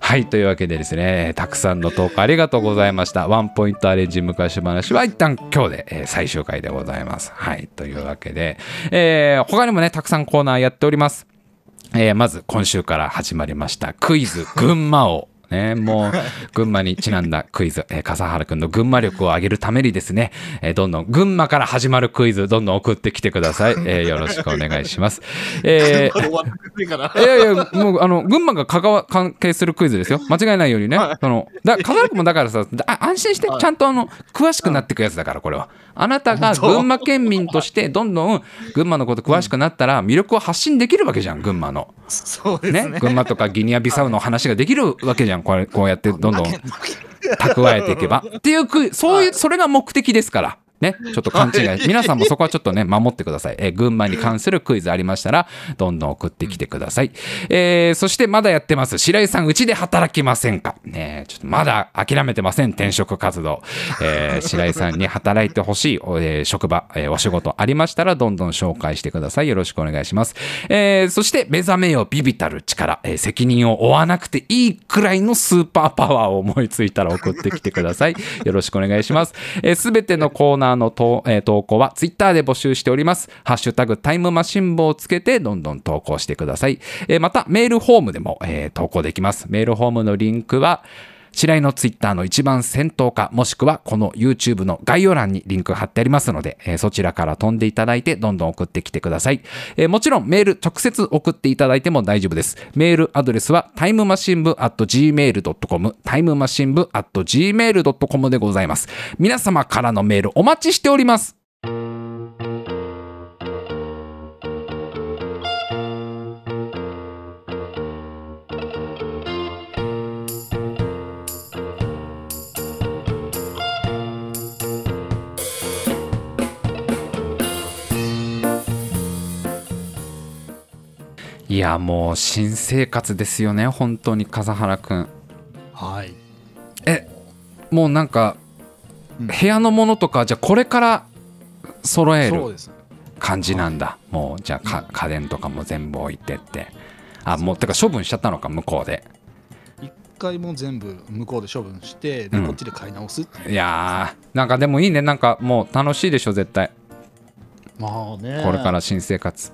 はいというわけでですねたくさんの投稿ありがとうございました。ワンポイントアレンジ昔話は一旦今日で、えー最終回でございます。はいというわけで、えー他にもねたくさんコーナーやっております。えーまず今週から始まりましたクイズ群馬王。ね、もう群馬にちなんだクイズ、えー笠原くんの群馬力を上げるためにですね、えーどんどん群馬から始まるクイズどんどん送ってきてください、えーよろしくお願いします。えー [laughs] いやいや、もう、あの、群馬が関わ関係するクイズですよ。間違いないようにね。その、だ、笠原君もだからさ、だ安心して、ちゃんとあの、詳しくなっていくやつだから、これは。あなたが群馬県民として、どんどん群馬のこと詳しくなったら、魅力を発信できるわけじゃん、群馬の。そうですね。ね。群馬とかギニアビサウの話ができるわけじゃん、これ、こうやって、どんどん蓄えていけば。っていう、そういう、それが目的ですから。ね、ちょっと勘違い。皆さんもそこはちょっとね、守ってください。えー群馬に関するクイズありましたら、どんどん送ってきてください。えーそしてまだやってます。白井さん、うちで働きませんか？ねちょっとまだ諦めてません。転職活動。えー白井さんに働いてほしい、おえー職場、えーお仕事ありましたら、どんどん紹介してください。よろしくお願いします。えーそして、目覚めよビビたる力、えー責任を負わなくていいくらいのスーパーパワーを思いついたら送ってきてください。よろしくお願いします。すべてのコーナーの投,、えー投稿はツイッターで募集しております。ハッシュタグタイムマシン部をつけてどんどん投稿してください。えーまた、メールフォームでも、えー投稿できます。メールフォームのリンクは、白井のツイッターの一番先頭か、もしくはこの YouTube の概要欄にリンク貼ってありますので、えーそちらから飛んでいただいて、どんどん送ってきてください。えーもちろんメール直接送っていただいても大丈夫です。メールアドレスはタイムマシン部 at gmail.com、タイムマシン部 at gmail.com でございます。皆様からのメールお待ちしております。いや、もう新生活ですよね、本当に笠原くん。はい。え、もうなんか、うん部屋のものとか、じゃあこれから揃える。感じなんだ。もう、じゃあか家電とかも全部置いてって。あ、もう、てか処分しちゃったのか、向こうで。一回もう全部向こうで処分して、でうんこっちで買い直すって。いやー、なんかでもいいね。なんかもう楽しいでしょ、絶対。まあね。これから新生活。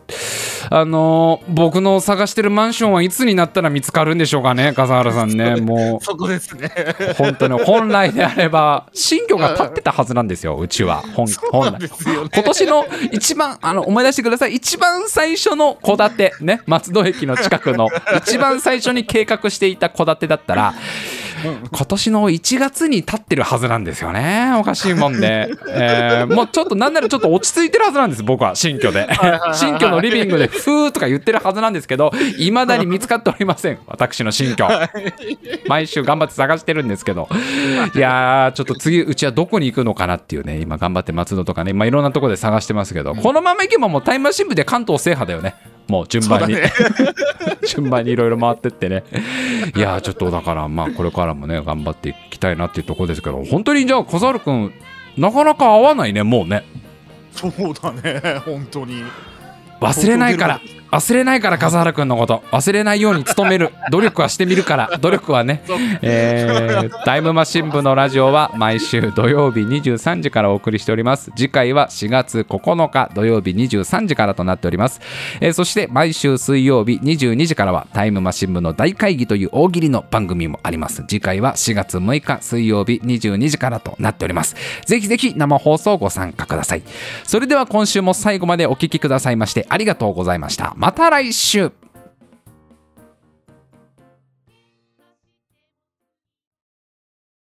あのー僕の探してるマンションはいつになったら見つかるんでしょうかね、笠原さんね。[laughs] もそこですね。う、本当に、本来であれば、新居が建ってたはずなんですよ、うちは。本本来。今年の一番あの思い出してください一番最初の戸建てね松戸駅の近くの一番最初に計画していた戸建てだったら今年の1月に建ってるはずなんですよねおかしいもんで、えーもうちょっとなんならちょっと落ち着いてるはずなんです僕は新居で。新居のリビングでふーとか言ってるはずなんですけどいまだに見つかっておりません私の新居。毎週頑張って探してるんですけど。いやーちょっと次うちはどこに行くのかなっていうね今頑張って松戸とかね、まあ、いろんなところで探してますけど、このまま行けばもうタイムマシン部で関東制覇だよねもう順番に、ね。[laughs] 順番にいろいろ回ってってねいやーちょっとだからまあこれからもね頑張っていきたいなっていうところですけど本当にじゃあ小猿くんなかなか合わないねもうねそうだね。本当に。忘れないから忘れないから笠原くんのこと。忘れないように努める。努力はしてみるから。努力はね。えータイムマシン部のラジオは毎週土曜日23時からお送りしております。次回は4月9日土曜日23時からとなっております、えーそして毎週水曜日22時からはタイムマシン部の大会議という大喜利の番組もあります。次回は4月6日水曜日22時からとなっております。ぜひぜひ生放送ご参加ください。それでは今週も最後までお聞きくださいましてありがとうございましたまた来週。